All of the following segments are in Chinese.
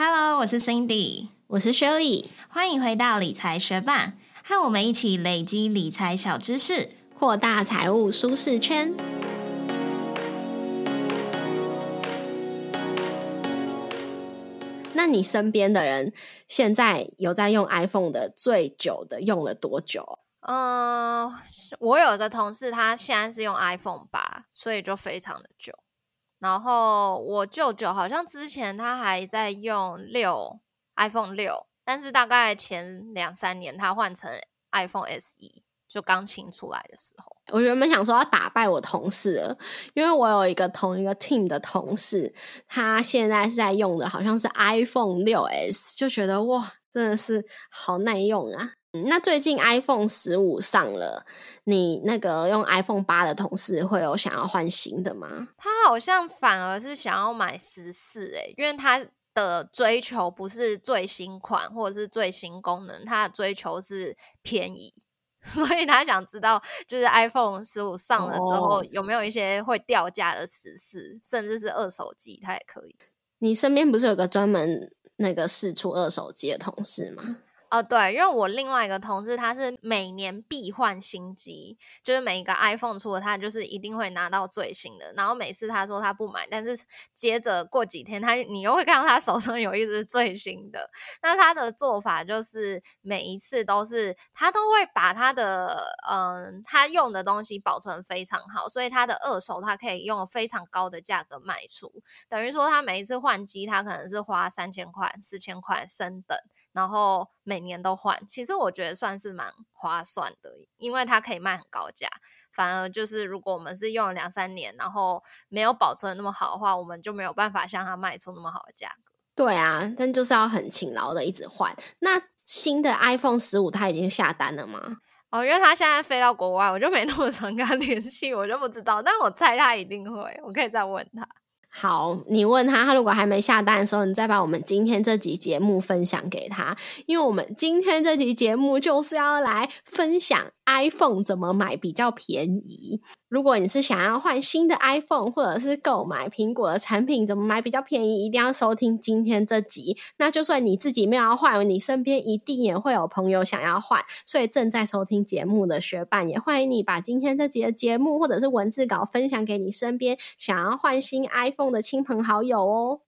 Hello，我是 Cindy，我是 Shirley，欢迎回到理财学霸，和我们一起累积理财小知识。扩大财务舒适圈。那你身边的人现在有在用 iPhone 的最久的用了多久？嗯、我有一个同事，他现在是用 iPhone 八，所以就非常的久。然后我舅舅好像之前他还在用六 iPhone 六，但是大概前两三年他换成 iPhone SE，就刚新出来的时候。我原本想说要打败我同事了，因为我有一个同一个 team 的同事，他现在是在用的好像是 iPhone 六 S，就觉得哇，真的是好耐用啊。嗯那最近 iPhone 十五上了，你那个用 iPhone 八的同事会有想要换新的吗？他好像反而是想要买十四诶，因为他的追求不是最新款或者是最新功能，他的追求是便宜，所以他想知道就是 iPhone 十五上了之后、哦有没有一些会掉价的十四，甚至是二手机，他也可以。你身边不是有个专门那个试出二手机的同事吗？哦，对，因为我另外一个同事他是每年必换新机，就是每一个 iPhone 出了，他就是一定会拿到最新的。然后每次他说他不买，但是接着过几天他你又会看到他手上有一只最新的。那他的做法就是每一次都是他都会把他的嗯他用的东西保存非常好，所以他的二手他可以用非常高的价格卖出。等于说他每一次换机，他可能是花三千块、四千块升等。然后每年都换，其实我觉得算是蛮划算的，因为它可以卖很高价。反而就是如果我们是用了两三年，然后没有保存得那么好的话，我们就没有办法向它卖出那么好的价格。对啊，但就是要很勤劳的一直换。那新的 iPhone 十五它已经下单了吗？哦，因为他现在飞到国外，我就没那么常跟他联系，我就不知道。但我猜他一定会，我可以再问他。好，你问他，他如果还没下单的时候，你再把我们今天这集节目分享给他，因为我们今天这集节目就是要来分享 iPhone 怎么买比较便宜。如果你是想要换新的 iPhone，或者是购买苹果的产品怎么买比较便宜，一定要收听今天这集。那就算你自己没有要换，你身边一定也会有朋友想要换，所以正在收听节目的学伴也欢迎你把今天这集的节目或者是文字稿分享给你身边想要换新 iPhone 的亲朋好友哦。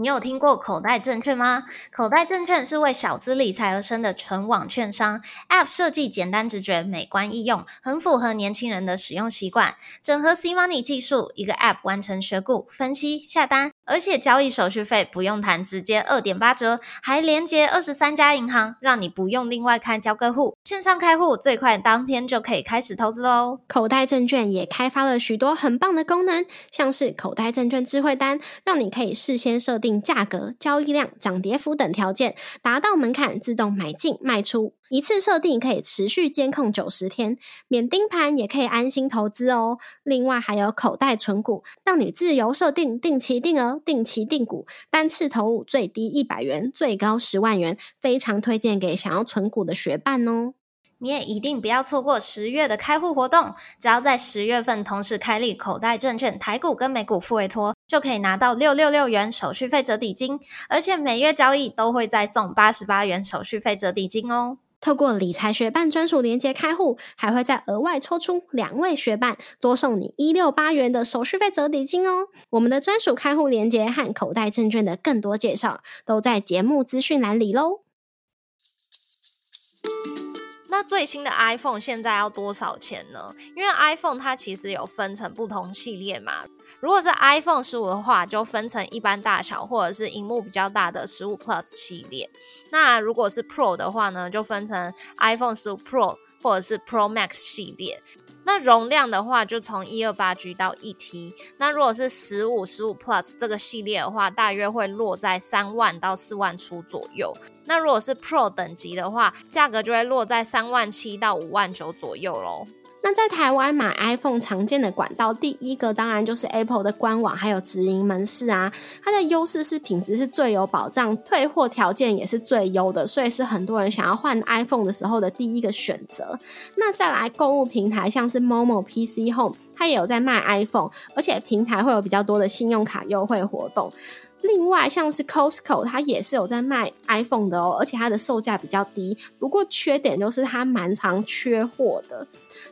你有听过口袋证券吗？口袋证券是为小资理财而生的纯网券商，App 设计简单直觉、美观易用，很符合年轻人的使用习惯。整合 C Money 技术，一个 App 完成选股、分析、下单，而且交易手续费不用谈，直接二点八折，还连接二十三家银行，让你不用另外开交割户。线上开户最快当天就可以开始投资喽。口袋证券也开发了许多很棒的功能，像是口袋证券智慧单，让你可以事先设定价格、交易量、涨跌幅等条件，达到门槛自动买进卖出，一次设定可以持续监控九十天，免盯盘也可以安心投资哦。另外还有口袋存股，让你自由设定定期定额、定期定股，单次投入最低一百元，最高十万元，非常推荐给想要存股的学伴哦。你也一定不要错过十月的开户活动，只要在十月份同时开立口袋证券台股跟美股付委托，就可以拿到六六六元手续费折抵金，而且每月交易都会再送八十八元手续费折抵金哦。透过理财学伴专属连接开户，还会再额外抽出两位学伴，多送你一六八元的手续费折抵金哦。我们的专属开户连接和口袋证券的更多介绍，都在节目资讯栏里喽。那最新的 iPhone 现在要多少钱呢？因为 iPhone 它其实有分成不同系列嘛。如果是 iPhone 十五的话，就分成一般大小或者是荧幕比较大的十五 Plus 系列。那如果是 Pro 的话呢，就分成 iPhone 十五 Pro、或者是 Pro Max 系列。那容量的话，就从一二八 G 到一 T。那如果是十五、十五 Plus 这个系列的话，大约会落在三万到四万出左右。那如果是 Pro 等级的话，价格就会落在三万七到五万九左右喽。那在台湾买 iPhone 常见的管道，第一个当然就是 Apple 的官网，还有直营门市啊。它的优势是品质是最有保障，退货条件也是最优的，所以是很多人想要换 iPhone 的时候的第一个选择。那再来购物平台，像是 Momo PC Home，它也有在卖 iPhone，而且平台会有比较多的信用卡优惠活动。另外，像是 Costco，它也是有在卖 iPhone 的哦，而且它的售价比较低。不过缺点就是它蛮常缺货的。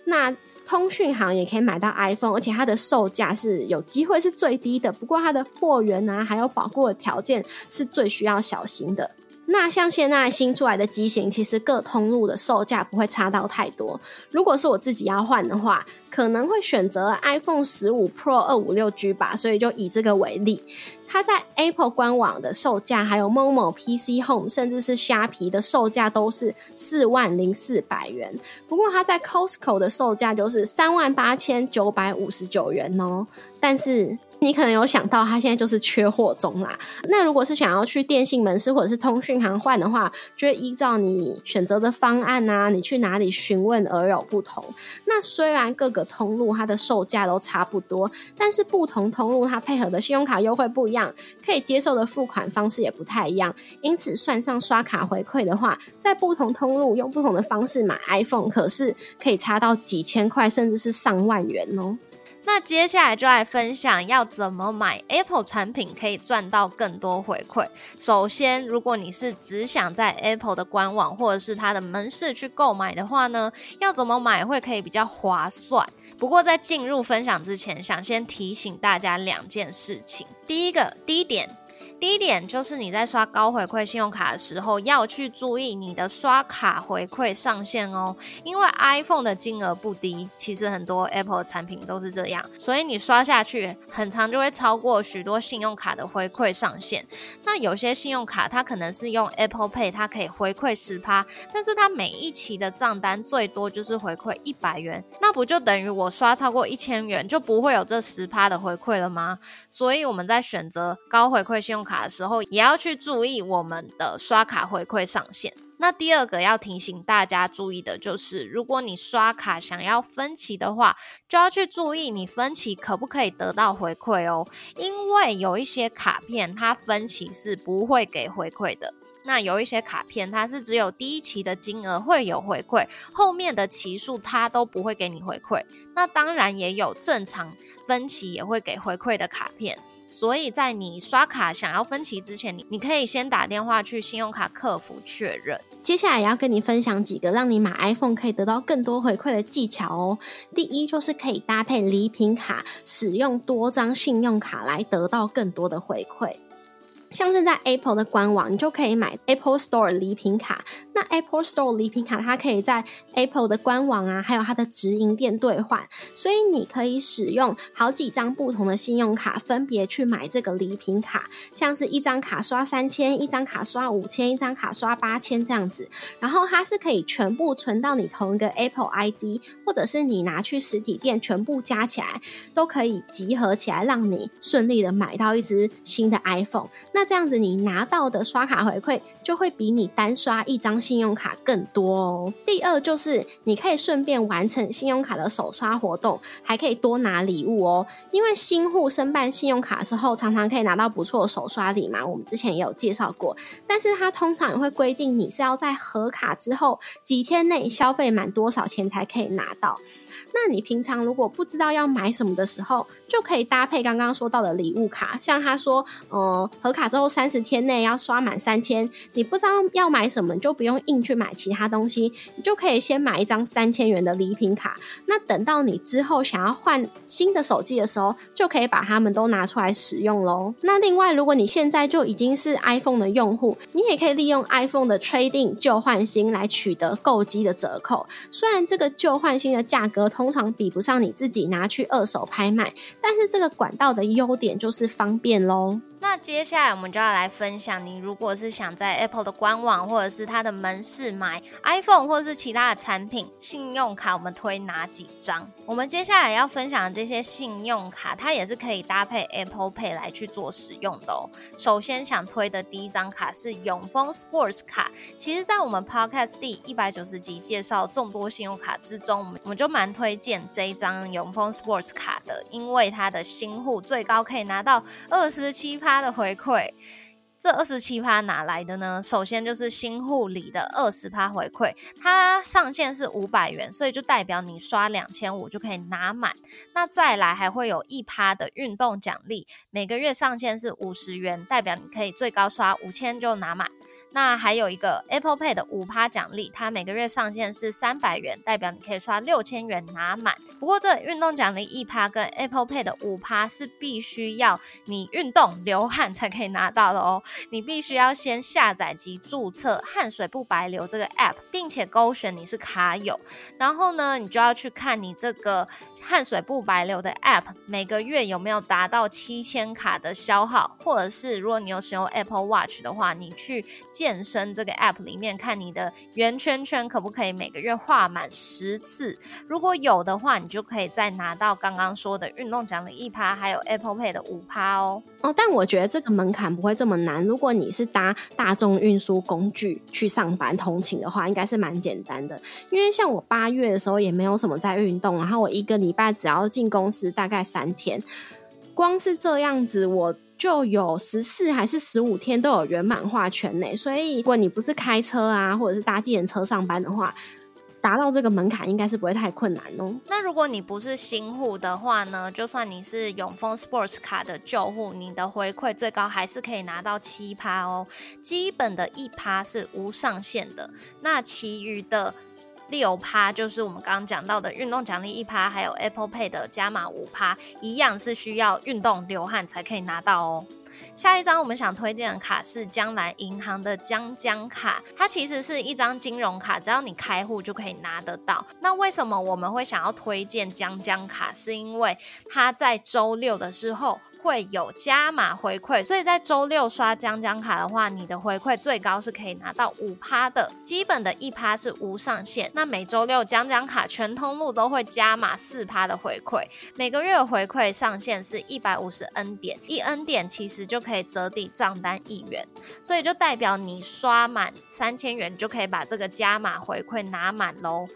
那通讯行也可以买到 iPhone，而且它的售价是有机会是最低的。不过它的货源啊，还有保护的条件是最需要小心的。那像现在新出来的机型，其实各通路的售价不会差到太多。如果是我自己要换的话，可能会选择 iPhone 十五 Pro 二五六 G 吧。所以就以这个为例。它在 Apple 官网的售价，还有 Momo PC Home，甚至是虾皮的售价都是四万零四百元。不过它在 Costco 的售价就是三万八千九百五十九元哦。但是你可能有想到，它现在就是缺货中啦。那如果是想要去电信门市或者是通讯行换的话，就会依照你选择的方案啊，你去哪里询问而有不同。那虽然各个通路它的售价都差不多，但是不同通路它配合的信用卡优惠不一样，可以接受的付款方式也不太一样。因此，算上刷卡回馈的话，在不同通路用不同的方式买 iPhone，可是可以差到几千块，甚至是上万元哦。那接下来就来分享要怎么买 Apple 产品可以赚到更多回馈。首先，如果你是只想在 Apple 的官网或者是它的门市去购买的话呢，要怎么买会可以比较划算？不过在进入分享之前，想先提醒大家两件事情。第一个，第一点。第一点就是你在刷高回馈信用卡的时候，要去注意你的刷卡回馈上限哦。因为 iPhone 的金额不低，其实很多 Apple 产品都是这样，所以你刷下去，很长就会超过许多信用卡的回馈上限。那有些信用卡它可能是用 Apple Pay，它可以回馈十趴，但是它每一期的账单最多就是回馈一百元，那不就等于我刷超过一千元就不会有这十趴的回馈了吗？所以我们在选择高回馈信用卡的时候，也要去注意我们的刷卡回馈上限。那第二个要提醒大家注意的就是，如果你刷卡想要分期的话，就要去注意你分期可不可以得到回馈哦。因为有一些卡片它分期是不会给回馈的，那有一些卡片它是只有第一期的金额会有回馈，后面的期数它都不会给你回馈。那当然也有正常分期也会给回馈的卡片。所以在你刷卡想要分期之前，你你可以先打电话去信用卡客服确认。接下来要跟你分享几个让你买 iPhone 可以得到更多回馈的技巧哦。第一就是可以搭配礼品卡，使用多张信用卡来得到更多的回馈。像是在 Apple 的官网，你就可以买 Apple Store 礼品卡。那 Apple Store 礼品卡，它可以在 Apple 的官网啊，还有它的直营店兑换。所以你可以使用好几张不同的信用卡，分别去买这个礼品卡。像是一张卡刷三千，一张卡刷五千，一张卡刷八千这样子。然后它是可以全部存到你同一个 Apple ID，或者是你拿去实体店全部加起来，都可以集合起来，让你顺利的买到一只新的 iPhone。那这样子，你拿到的刷卡回馈就会比你单刷一张信用卡更多哦。第二就是你可以顺便完成信用卡的首刷活动，还可以多拿礼物哦。因为新户申办信用卡的时候，常常可以拿到不错的首刷礼嘛。我们之前也有介绍过，但是它通常也会规定你是要在核卡之后几天内消费满多少钱才可以拿到。那你平常如果不知道要买什么的时候，就可以搭配刚刚说到的礼物卡，像他说，呃，合卡之后三十天内要刷满三千，你不知道要买什么，就不用硬去买其他东西，你就可以先买一张三千元的礼品卡。那等到你之后想要换新的手机的时候，就可以把它们都拿出来使用喽。那另外，如果你现在就已经是 iPhone 的用户，你也可以利用 iPhone 的 Trading 旧换新来取得购机的折扣。虽然这个旧换新的价格通常比不上你自己拿去二手拍卖。但是这个管道的优点就是方便喽。那接下来我们就要来分享，你如果是想在 Apple 的官网或者是它的门市买 iPhone 或是其他的产品，信用卡我们推哪几张？我们接下来要分享的这些信用卡，它也是可以搭配 Apple Pay 来去做使用的哦。首先想推的第一张卡是永丰 Sports 卡，其实，在我们 Podcast 第一百九十集介绍众多信用卡之中，我们我们就蛮推推荐这一张永丰 Sports 卡的，因为它的新户最高可以拿到二十七趴的回馈。这二十七趴哪来的呢？首先就是新户里的二十趴回馈，它上限是五百元，所以就代表你刷两千五就可以拿满。那再来还会有一趴的运动奖励，每个月上限是五十元，代表你可以最高刷五千就拿满。那还有一个 Apple Pay 的五趴奖励，它每个月上限是三百元，代表你可以刷六千元拿满。不过这运动奖励一趴跟 Apple Pay 的五趴是必须要你运动流汗才可以拿到的哦。你必须要先下载及注册汗水不白流这个 App，并且勾选你是卡友，然后呢，你就要去看你这个汗水不白流的 App 每个月有没有达到七千卡的消耗，或者是如果你有使用 Apple Watch 的话，你去健身这个 App 里面看你的圆圈圈可不可以每个月画满十次，如果有的话，你就可以再拿到刚刚说的运动奖励一趴，还有 Apple Pay 的五趴哦。哦，但我觉得这个门槛不会这么难。如果你是搭大众运输工具去上班通勤的话，应该是蛮简单的。因为像我八月的时候也没有什么在运动，然后我一个礼拜只要进公司大概三天，光是这样子我就有十四还是十五天都有圆满化圈内。所以如果你不是开车啊，或者是搭计程车上班的话，达到这个门槛应该是不会太困难哦。那如果你不是新户的话呢？就算你是永丰 Sports 卡的旧户，你的回馈最高还是可以拿到七趴哦。基本的一趴是无上限的，那其余的六趴就是我们刚刚讲到的运动奖励一趴，还有 Apple Pay 的加码五趴，一样是需要运动流汗才可以拿到哦。下一张我们想推荐的卡是江南银行的江江卡，它其实是一张金融卡，只要你开户就可以拿得到。那为什么我们会想要推荐江江卡？是因为它在周六的时候。会有加码回馈，所以在周六刷江江卡的话，你的回馈最高是可以拿到五趴的，基本的一趴是无上限。那每周六江江卡全通路都会加码四趴的回馈，每个月回馈上限是一百五十 N 点，一 N 点其实就可以折抵账单一元，所以就代表你刷满三千元就可以把这个加码回馈拿满喽。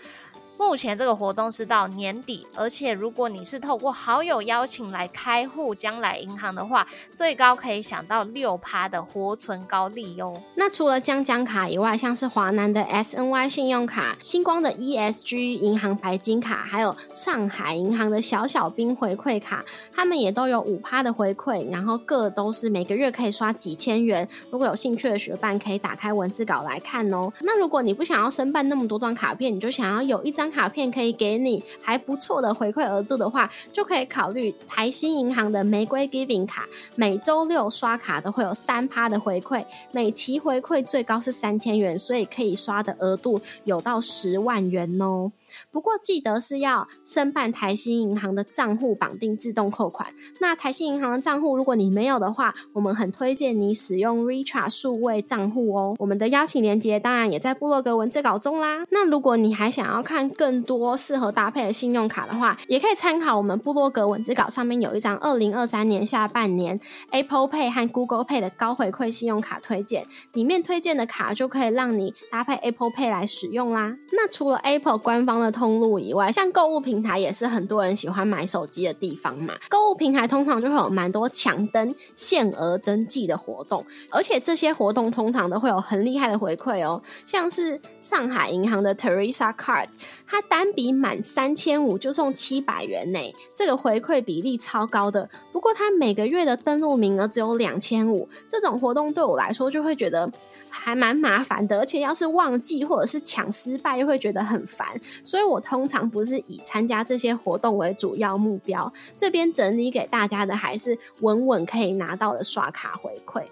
目前这个活动是到年底，而且如果你是透过好友邀请来开户将来银行的话，最高可以享到六趴的活存高利哟。那除了江江卡以外，像是华南的 SNY 信用卡、星光的 ESG 银行白金卡，还有上海银行的小小兵回馈卡，他们也都有五趴的回馈，然后各都是每个月可以刷几千元。如果有兴趣的学伴，可以打开文字稿来看哦。那如果你不想要申办那么多张卡片，你就想要有一张。卡片可以给你还不错的回馈额度的话，就可以考虑台新银行的玫瑰 Giving 卡，每周六刷卡都会有三趴的回馈，每期回馈最高是三千元，所以可以刷的额度有到十万元哦。不过记得是要申办台新银行的账户绑定自动扣款。那台新银行的账户如果你没有的话，我们很推荐你使用 Recharge 数位账户哦。我们的邀请链接当然也在部落格文字稿中啦。那如果你还想要看更多适合搭配的信用卡的话，也可以参考我们部落格文字稿上面有一张二零二三年下半年 Apple Pay 和 Google Pay 的高回馈信用卡推荐，里面推荐的卡就可以让你搭配 Apple Pay 来使用啦。那除了 Apple 官方的通路以外，像购物平台也是很多人喜欢买手机的地方嘛。购物平台通常就会有蛮多抢登、限额登记的活动，而且这些活动通常都会有很厉害的回馈哦。像是上海银行的 Teresa Card，它单笔满三千五就送七百元呢，这个回馈比例超高的。不过它每个月的登录名额只有两千五，这种活动对我来说就会觉得还蛮麻烦的，而且要是忘记或者是抢失败，又会觉得很烦，所以我。通常不是以参加这些活动为主要目标，这边整理给大家的还是稳稳可以拿到的刷卡回馈。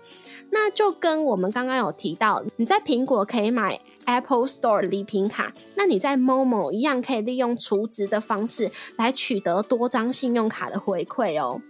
那就跟我们刚刚有提到，你在苹果可以买 Apple Store 礼品卡，那你在 Momo 一样可以利用储值的方式来取得多张信用卡的回馈哦。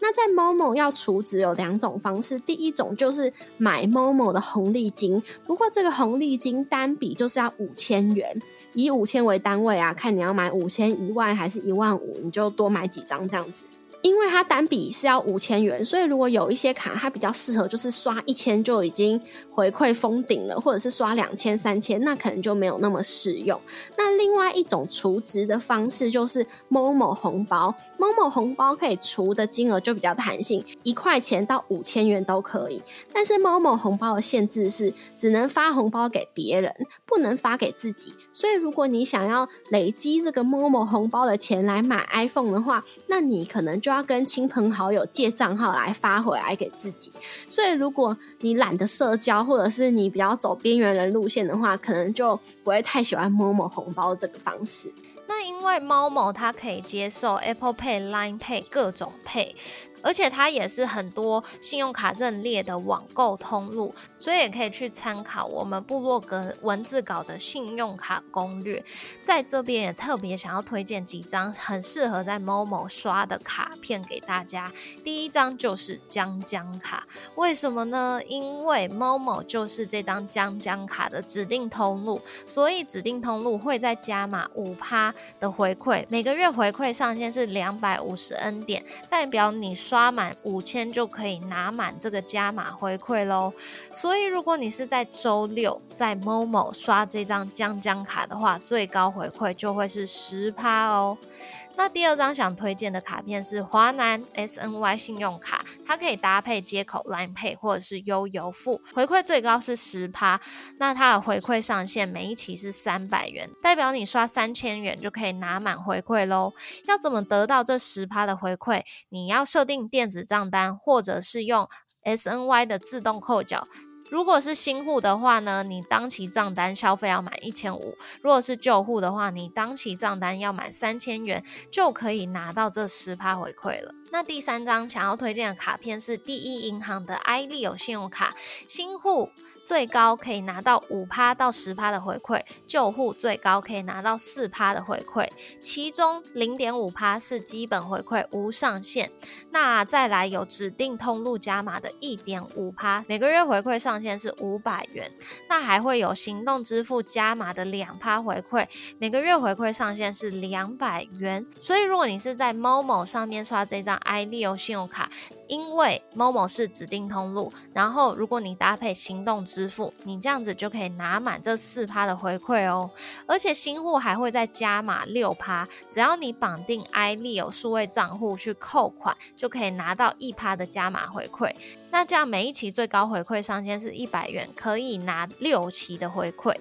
那在 Momo 要储值有两种方式，第一种就是买 Momo 的红利金，不过这个红利金单笔就是要五千元，以五千为单位啊，看你要买五千、一万还是一万五，你就多买几张这样子。因为它单笔是要五千元，所以如果有一些卡它比较适合，就是刷一千就已经回馈封顶了，或者是刷两千、三千，那可能就没有那么适用。那另外一种储值的方式就是 Momo 红包，Momo 红包可以除的金额就比较弹性，一块钱到五千元都可以。但是 Momo 红包的限制是只能发红包给别人，不能发给自己。所以如果你想要累积这个 Momo 红包的钱来买 iPhone 的话，那你可能就要跟亲朋好友借账号来发回来给自己，所以如果你懒得社交，或者是你比较走边缘人路线的话，可能就不会太喜欢摸摸红包这个方式。那因为猫某它可以接受 Apple Pay、Line Pay 各种 Pay。而且它也是很多信用卡认列的网购通路，所以也可以去参考我们部落格文字稿的信用卡攻略。在这边也特别想要推荐几张很适合在 Momo 刷的卡片给大家。第一张就是江江卡，为什么呢？因为 Momo 就是这张江江卡的指定通路，所以指定通路会在加码五趴的回馈，每个月回馈上限是两百五十 N 点，代表你刷。满五千就可以拿满这个加码回馈喽，所以如果你是在周六在 Momo 刷这张江江卡的话，最高回馈就会是十趴哦。那第二张想推荐的卡片是华南 SNY 信用卡，它可以搭配接口 Line Pay 或者是悠游付，回馈最高是十趴。那它的回馈上限每一期是三百元，代表你刷三千元就可以拿满回馈喽。要怎么得到这十趴的回馈？你要设定电子账单，或者是用 SNY 的自动扣缴。如果是新户的话呢，你当期账单消费要满一千五；如果是旧户的话，你当期账单要满三千元，就可以拿到这十趴回馈了。那第三张想要推荐的卡片是第一银行的 i 利有信用卡，新户。最高可以拿到五趴到十趴的回馈，旧户最高可以拿到四趴的回馈，其中零点五趴是基本回馈，无上限。那再来有指定通路加码的一点五趴，每个月回馈上限是五百元。那还会有行动支付加码的两趴回馈，每个月回馈上限是两百元。所以如果你是在 Momo 上面刷这张 i 利欧信用卡。因为 Momo 是指定通路，然后如果你搭配行动支付，你这样子就可以拿满这四趴的回馈哦。而且新户还会再加码六趴，只要你绑定 i 利有数位账户去扣款，就可以拿到一趴的加码回馈。那这样每一期最高回馈上限是一百元，可以拿六期的回馈。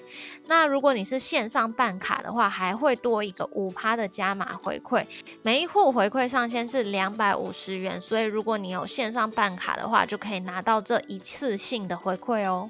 那如果你是线上办卡的话，还会多一个五趴的加码回馈。每一户回馈上限是两百五十元，所以如果你有线上办卡的话，就可以拿到这一次性的回馈哦。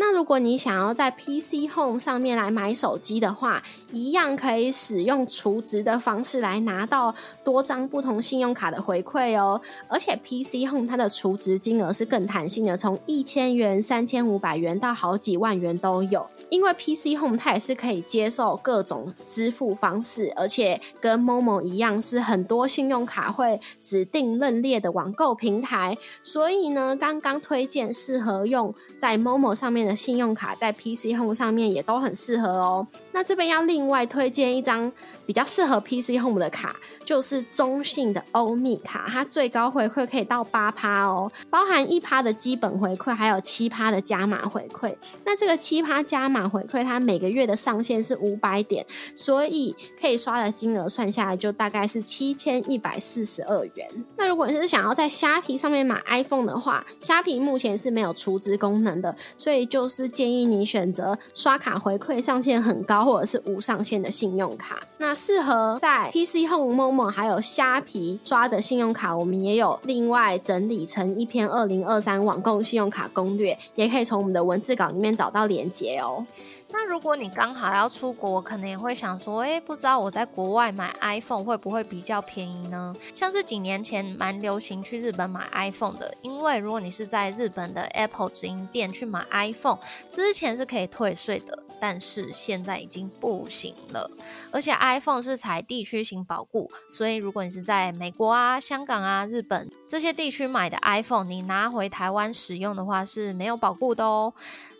那如果你想要在 PC Home 上面来买手机的话，一样可以使用储值的方式来拿到多张不同信用卡的回馈哦。而且 PC Home 它的储值金额是更弹性的，从一千元、三千五百元到好几万元都有。因为 PC Home 它也是可以接受各种支付方式，而且跟 Momo 一样是很多信用卡会指定认列的网购平台，所以呢，刚刚推荐适合用在 Momo 上面。信用卡在 PC Home 上面也都很适合哦。那这边要另外推荐一张比较适合 PC Home 的卡，就是中信的欧米卡，它最高回馈可以到八趴哦，包含一趴的基本回馈，还有七趴的加码回馈。那这个七趴加码回馈，它每个月的上限是五百点，所以可以刷的金额算下来就大概是七千一百四十二元。那如果你是想要在虾皮上面买 iPhone 的话，虾皮目前是没有储值功能的，所以就。是建议你选择刷卡回馈上限很高或者是无上限的信用卡。那适合在 PC Home、还有虾皮刷的信用卡，我们也有另外整理成一篇二零二三网购信用卡攻略，也可以从我们的文字稿里面找到链接哦。那如果你刚好要出国，可能也会想说，哎，不知道我在国外买 iPhone 会不会比较便宜呢？像是几年前蛮流行去日本买 iPhone 的，因为如果你是在日本的 Apple 直营店去买 iPhone，之前是可以退税的。但是现在已经不行了。而且 iPhone 是采地区型保固，所以如果你是在美国啊、香港啊、日本这些地区买的 iPhone，你拿回台湾使用的话是没有保固的哦。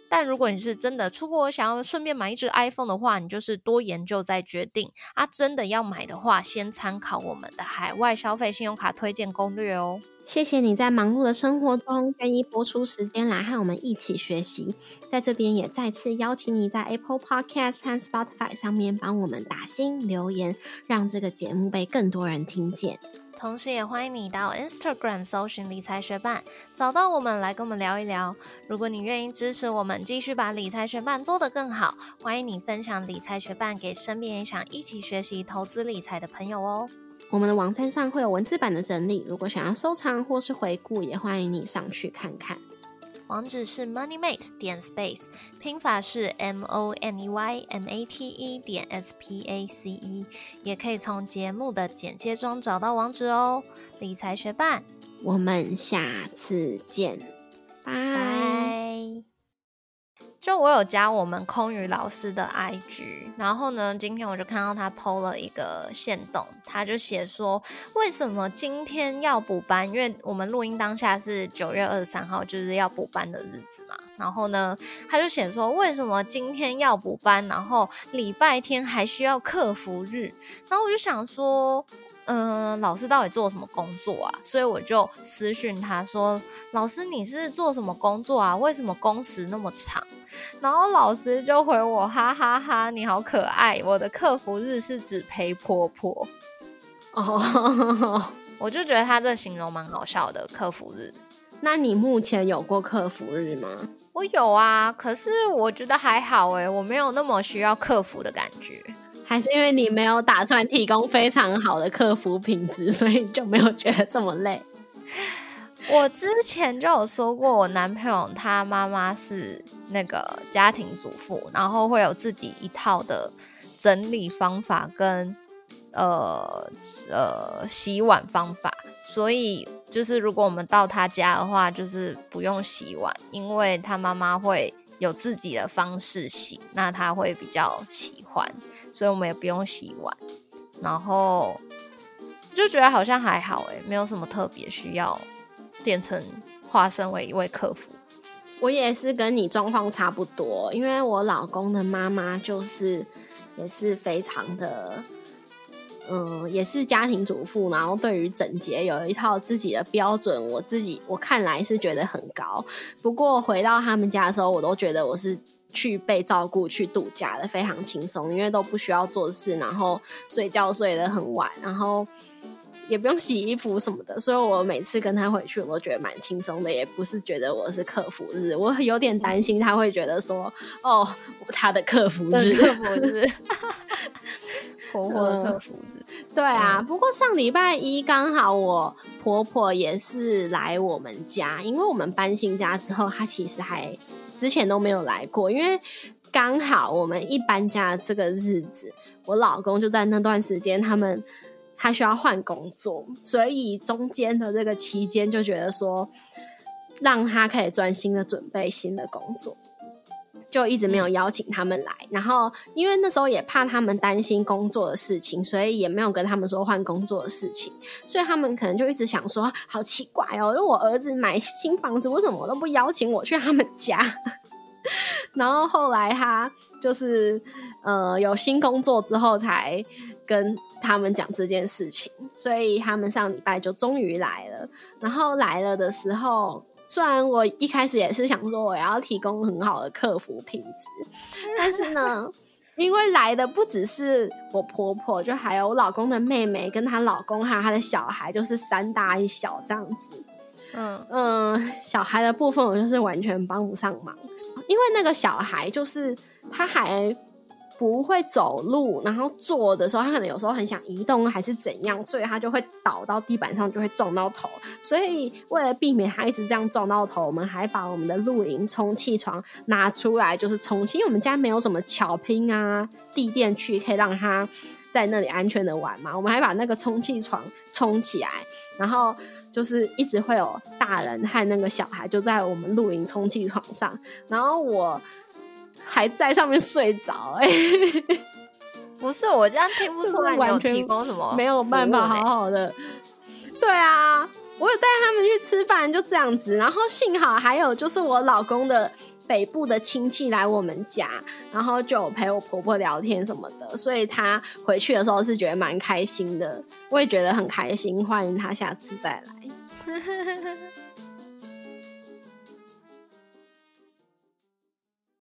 但如果你是真的出国想要顺便买一只 iPhone 的话，你就是多研究再决定啊。真的要买的话，先参考我们的海外消费信用卡推荐攻略哦。谢谢你在忙碌的生活中愿意播出时间来和我们一起学习，在这边也再次邀请你在 Apple Podcast 和 Spotify 上面帮我们打新留言，让这个节目被更多人听见。同时，也欢迎你到 Instagram 搜寻理财学伴，找到我们来跟我们聊一聊。如果你愿意支持我们，继续把理财学伴做得更好，欢迎你分享理财学伴给身边也想一起学习投资理财的朋友哦。我们的网站上会有文字版的整理，如果想要收藏或是回顾，也欢迎你上去看看。网址是 moneymate 点 space，拼法是 m o n e y m a t e 点 s p a c e，也可以从节目的简介中找到网址哦。理财学伴，我们下次见，拜。就我有加我们空余老师的 IG，然后呢，今天我就看到他 PO 了一个线动，他就写说为什么今天要补班？因为我们录音当下是九月二十三号，就是要补班的日子嘛。然后呢，他就写说为什么今天要补班？然后礼拜天还需要客服日。然后我就想说。嗯，老师到底做什么工作啊？所以我就私讯他说：“老师，你是做什么工作啊？为什么工时那么长？”然后老师就回我：“哈哈哈，你好可爱！我的客服日是指陪婆婆。”哦，我就觉得他这形容蛮好笑的。客服日，那你目前有过客服日吗？我有啊，可是我觉得还好诶，我没有那么需要客服的感觉。还是因为你没有打算提供非常好的客服品质，所以就没有觉得这么累。我之前就有说过，我男朋友他妈妈是那个家庭主妇，然后会有自己一套的整理方法跟呃呃洗碗方法，所以就是如果我们到他家的话，就是不用洗碗，因为他妈妈会有自己的方式洗，那他会比较喜欢。所以我们也不用洗碗，然后就觉得好像还好哎，没有什么特别需要变成化身为一位客服。我也是跟你状况差不多，因为我老公的妈妈就是也是非常的，嗯，也是家庭主妇，然后对于整洁有一套自己的标准。我自己我看来是觉得很高，不过回到他们家的时候，我都觉得我是。去被照顾、去度假的非常轻松，因为都不需要做事，然后睡觉睡得很晚，然后也不用洗衣服什么的，所以我每次跟他回去，我都觉得蛮轻松的，也不是觉得我是客服日，我有点担心他会觉得说，哦，他的客服日，客服日，活活的客服日，对啊。不过上礼拜一刚好我婆婆也是来我们家，因为我们搬新家之后，她其实还。之前都没有来过，因为刚好我们一搬家这个日子，我老公就在那段时间，他们他需要换工作，所以中间的这个期间就觉得说，让他可以专心的准备新的工作，就一直没有邀请他们来。然后因为那时候也怕他们担心工作的事情，所以也没有跟他们说换工作的事情，所以他们可能就一直想说，好奇怪哦，因为我儿子买新房子，为什么都不邀请我去他们家？然后后来他就是呃有新工作之后才跟他们讲这件事情，所以他们上礼拜就终于来了。然后来了的时候，虽然我一开始也是想说我要提供很好的客服品质，但是呢，因为来的不只是我婆婆，就还有我老公的妹妹跟她老公还有她的小孩，就是三大一小这样子。嗯嗯，小孩的部分我就是完全帮不上忙。因为那个小孩就是他还不会走路，然后坐的时候他可能有时候很想移动还是怎样，所以他就会倒到地板上，就会撞到头。所以为了避免他一直这样撞到头，我们还把我们的露营充气床拿出来，就是充气。因为我们家没有什么巧拼啊、地垫区可以让他在那里安全的玩嘛，我们还把那个充气床充起来，然后。就是一直会有大人和那个小孩就在我们露营充气床上，然后我还在上面睡着，哎，不是我这样听不出来你有完全提供什么，没有办法好。好的。对啊，我有带他们去吃饭，就这样子。然后幸好还有就是我老公的北部的亲戚来我们家，然后就有陪我婆婆聊天什么的，所以他回去的时候是觉得蛮开心的。我也觉得很开心，欢迎他下次再来。